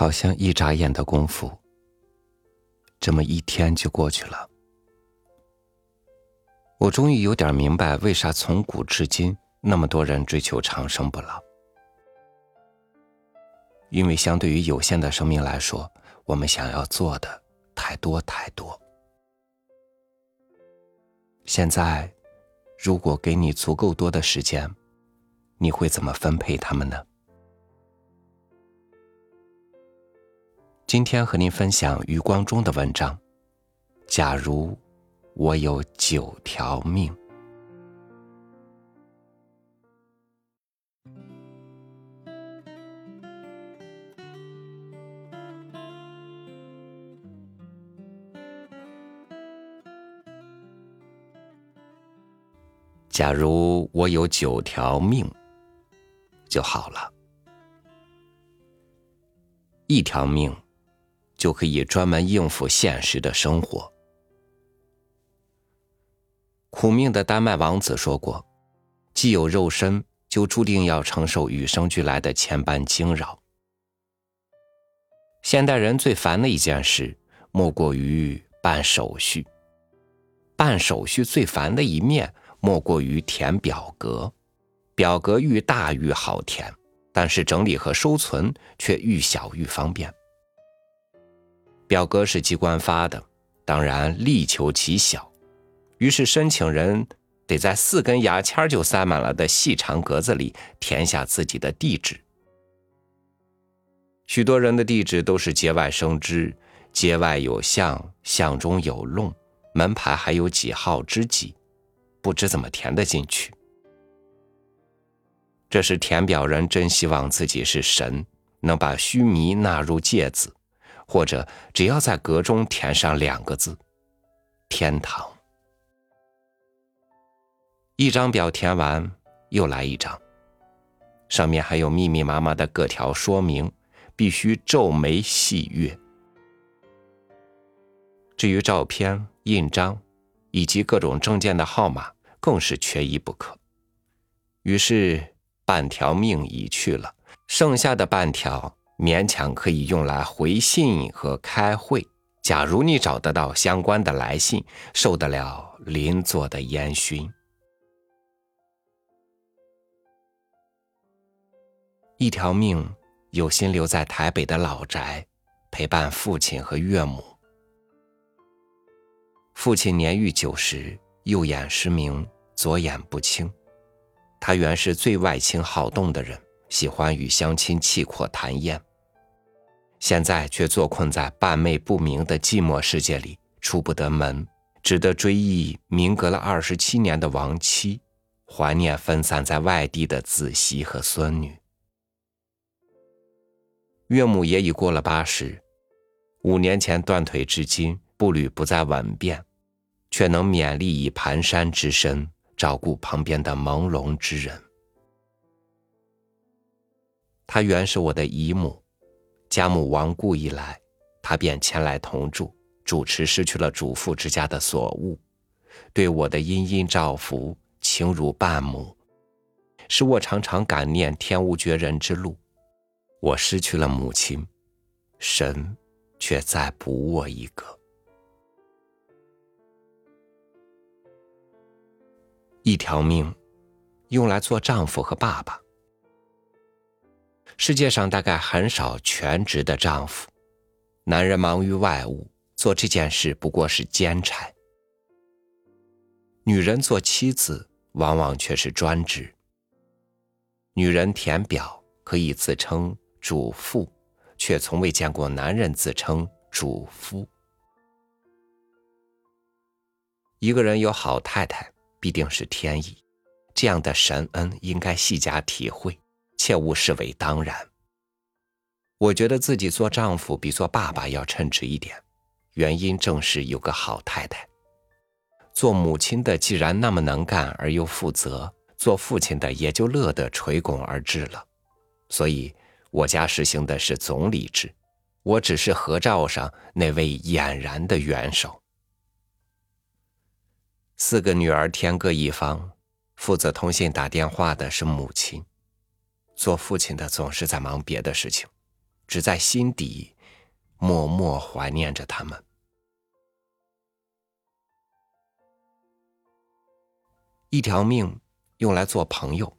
好像一眨眼的功夫，这么一天就过去了。我终于有点明白，为啥从古至今那么多人追求长生不老。因为相对于有限的生命来说，我们想要做的太多太多。现在，如果给你足够多的时间，你会怎么分配他们呢？今天和您分享余光中的文章。假如我有九条命。假如我有九条命就好了，一条命就可以专门应付现实的生活。苦命的丹麦王子说过：“既有肉身，就注定要承受与生俱来的千般惊扰。”现代人最烦的一件事，莫过于办手续。办手续最烦的一面。莫过于填表格，表格愈大愈好填，但是整理和收存却愈小愈方便。表格是机关发的，当然力求其小，于是申请人得在四根牙签就塞满了的细长格子里填下自己的地址。许多人的地址都是节外生枝，节外有巷，巷中有弄，门牌还有几号之几。不知怎么填得进去。这时填表人真希望自己是神，能把须弥纳入芥子，或者只要在格中填上两个字“天堂”。一张表填完，又来一张，上面还有密密麻麻的各条说明，必须皱眉细阅。至于照片、印章。以及各种证件的号码更是缺一不可。于是半条命已去了，剩下的半条勉强可以用来回信和开会。假如你找得到相关的来信，受得了邻座的烟熏。一条命有心留在台北的老宅，陪伴父亲和岳母。父亲年逾九十，右眼失明，左眼不清。他原是最外倾好动的人，喜欢与乡亲气阔谈宴。现在却坐困在半昧不明的寂寞世界里，出不得门，只得追忆明隔了二十七年的亡妻，怀念分散在外地的子媳和孙女。岳母也已过了八十，五年前断腿至今，步履不再稳便。却能勉力以蹒跚之身照顾旁边的朦胧之人。她原是我的姨母，家母亡故以来，她便前来同住，主持失去了主妇之家的所务，对我的殷殷照拂，情如半母，使我常常感念天无绝人之路。我失去了母亲，神却再补我一个。一条命，用来做丈夫和爸爸。世界上大概很少全职的丈夫，男人忙于外务，做这件事不过是兼差；女人做妻子，往往却是专职。女人填表可以自称主妇，却从未见过男人自称主夫。一个人有好太太。必定是天意，这样的神恩应该细加体会，切勿视为当然。我觉得自己做丈夫比做爸爸要称职一点，原因正是有个好太太。做母亲的既然那么能干而又负责，做父亲的也就乐得垂拱而治了。所以我家实行的是总理制，我只是合照上那位俨然的元首。四个女儿天各一方，负责通信打电话的是母亲，做父亲的总是在忙别的事情，只在心底默默怀念着他们。一条命用来做朋友。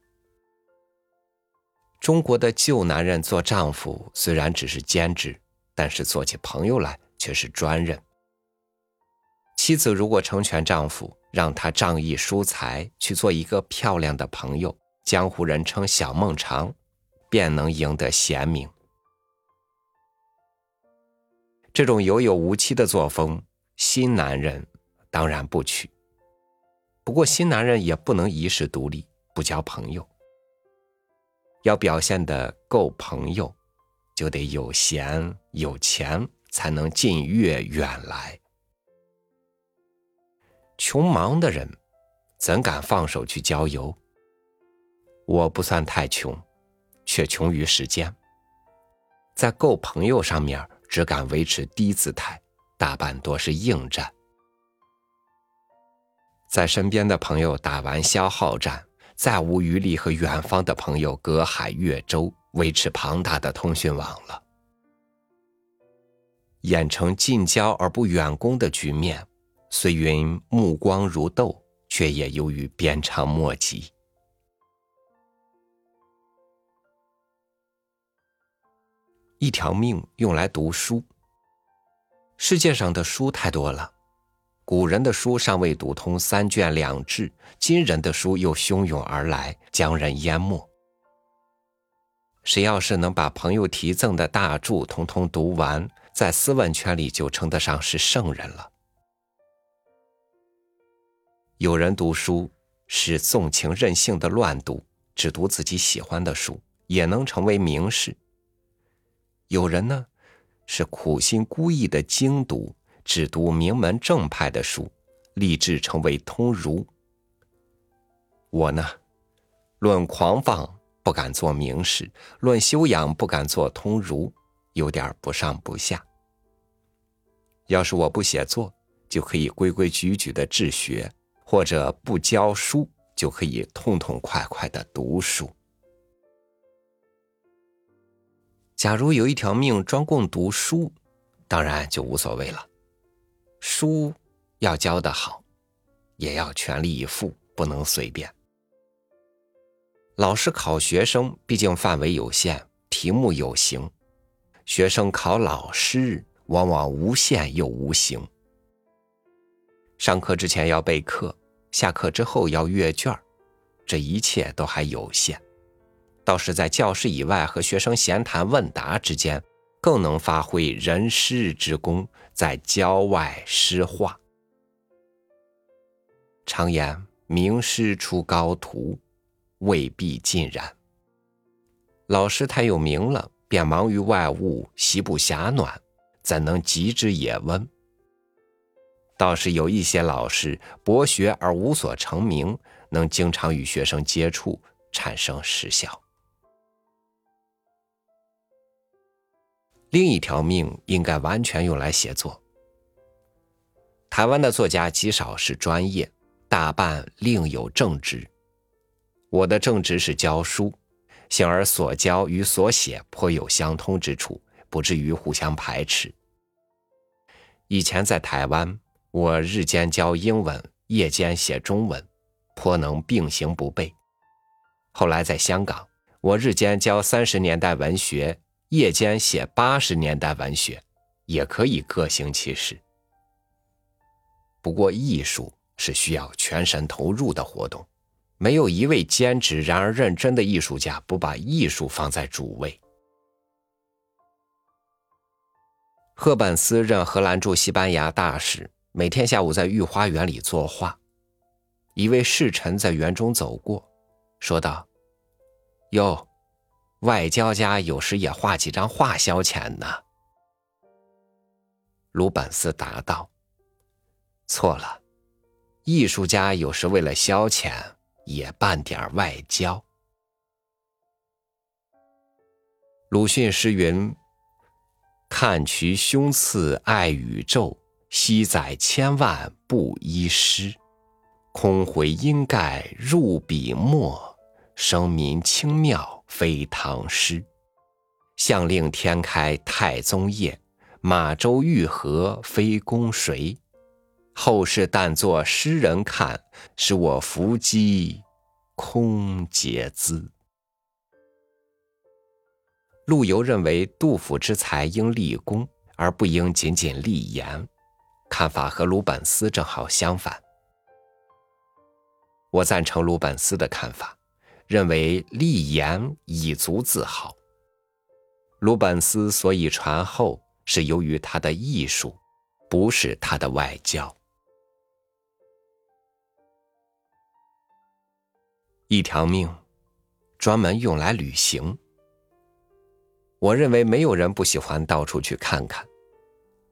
中国的旧男人做丈夫虽然只是兼职，但是做起朋友来却是专任。妻子如果成全丈夫，让他仗义疏财，去做一个漂亮的朋友，江湖人称小孟尝，便能赢得贤名。这种有有无妻的作风，新男人当然不娶。不过，新男人也不能一世独立，不交朋友。要表现的够朋友，就得有闲有钱，才能近悦远来。穷忙的人，怎敢放手去郊游？我不算太穷，却穷于时间。在够朋友上面，只敢维持低姿态，大半多是应战。在身边的朋友打完消耗战，再无余力和远方的朋友隔海越洲维持庞大的通讯网了。演成近交而不远攻的局面，虽云目光如豆，却也由于鞭长莫及。一条命用来读书，世界上的书太多了。古人的书尚未读通三卷两制，今人的书又汹涌而来，将人淹没。谁要是能把朋友题赠的大著通通读完，在斯文圈里就称得上是圣人了。有人读书是纵情任性的乱读，只读自己喜欢的书，也能成为名士。有人呢，是苦心孤诣的精读。只读名门正派的书，立志成为通儒。我呢，论狂放不敢做名士，论修养不敢做通儒，有点不上不下。要是我不写作，就可以规规矩矩的治学；或者不教书，就可以痛痛快快的读书。假如有一条命专供读书，当然就无所谓了。书要教得好，也要全力以赴，不能随便。老师考学生，毕竟范围有限，题目有形；学生考老师，往往无限又无形。上课之前要备课，下课之后要阅卷这一切都还有限。倒是在教室以外和学生闲谈问答之间。更能发挥人师之功，在郊外诗画。常言名师出高徒，未必尽然。老师太有名了，便忙于外务，习不暇暖，怎能及之也温？倒是有一些老师博学而无所成名，能经常与学生接触，产生实效。另一条命应该完全用来写作。台湾的作家极少是专业，大半另有正职。我的正职是教书，幸而所教与所写颇有相通之处，不至于互相排斥。以前在台湾，我日间教英文，夜间写中文，颇能并行不悖。后来在香港，我日间教三十年代文学。夜间写八十年代文学，也可以各行其事。不过艺术是需要全神投入的活动，没有一位兼职然而认真的艺术家不把艺术放在主位。赫本斯任荷兰驻西班牙大使，每天下午在御花园里作画。一位侍臣在园中走过，说道：“哟。”外交家有时也画几张画消遣呢。鲁本斯答道：“错了，艺术家有时为了消遣也办点外交。”鲁迅诗云：“看渠胸次爱宇宙，惜载千万布衣诗。空回阴盖入笔墨，声名清妙。”非唐诗，向令天开太宗业，马周玉河非公谁？后世但作诗人看，使我伏击空结资。陆游认为杜甫之才应立功，而不应仅仅立言，看法和鲁本斯正好相反。我赞成鲁本斯的看法，认为立言以足自豪。鲁本斯所以传后，是由于他的艺术，不是他的外交。一条命，专门用来旅行。我认为没有人不喜欢到处去看看，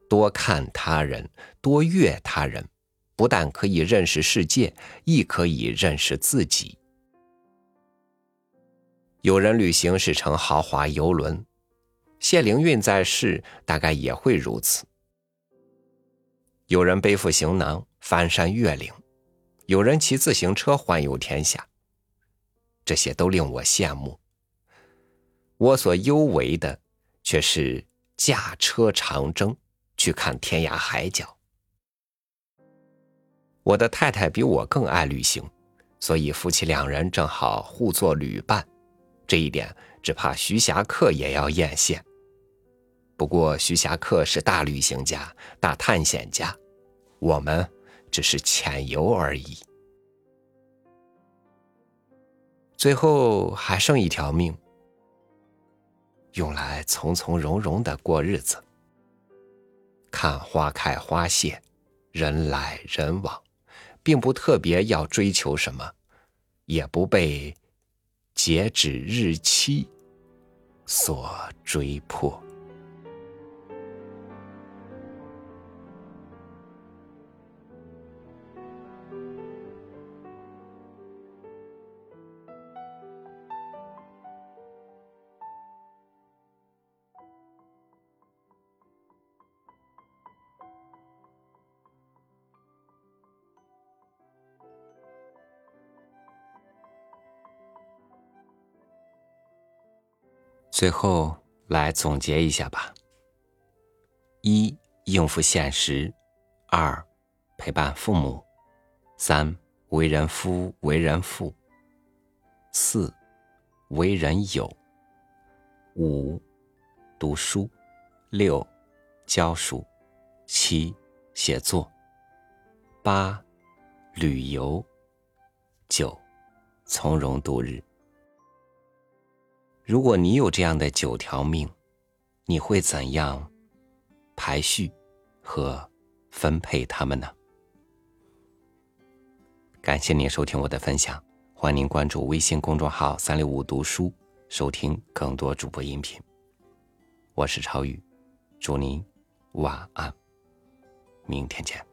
多看他人，多阅他人，不但可以认识世界，亦可以认识自己。有人旅行是乘豪华游轮，谢灵运在世大概也会如此。有人背负行囊翻山越岭，有人骑自行车环游天下，这些都令我羡慕。我所优为的，却是驾车长征去看天涯海角。我的太太比我更爱旅行，所以夫妻两人正好互作旅伴。这一点只怕徐霞客也要艳羡。不过徐霞客是大旅行家、大探险家，我们只是浅游而已。最后还剩一条命。用来从从容容的过日子，看花开花谢，人来人往，并不特别要追求什么，也不被截止日期所追破。最后来总结一下吧：一、应付现实；二、陪伴父母；三、为人夫、为人父；四、为人友；五、读书；六、教书；七、写作；八、旅游；九、从容度日。如果你有这样的九条命，你会怎样排序和分配他们呢？感谢您收听我的分享，欢迎您关注微信公众号“三六五读书”，收听更多主播音频。我是超宇，祝您晚安，明天见。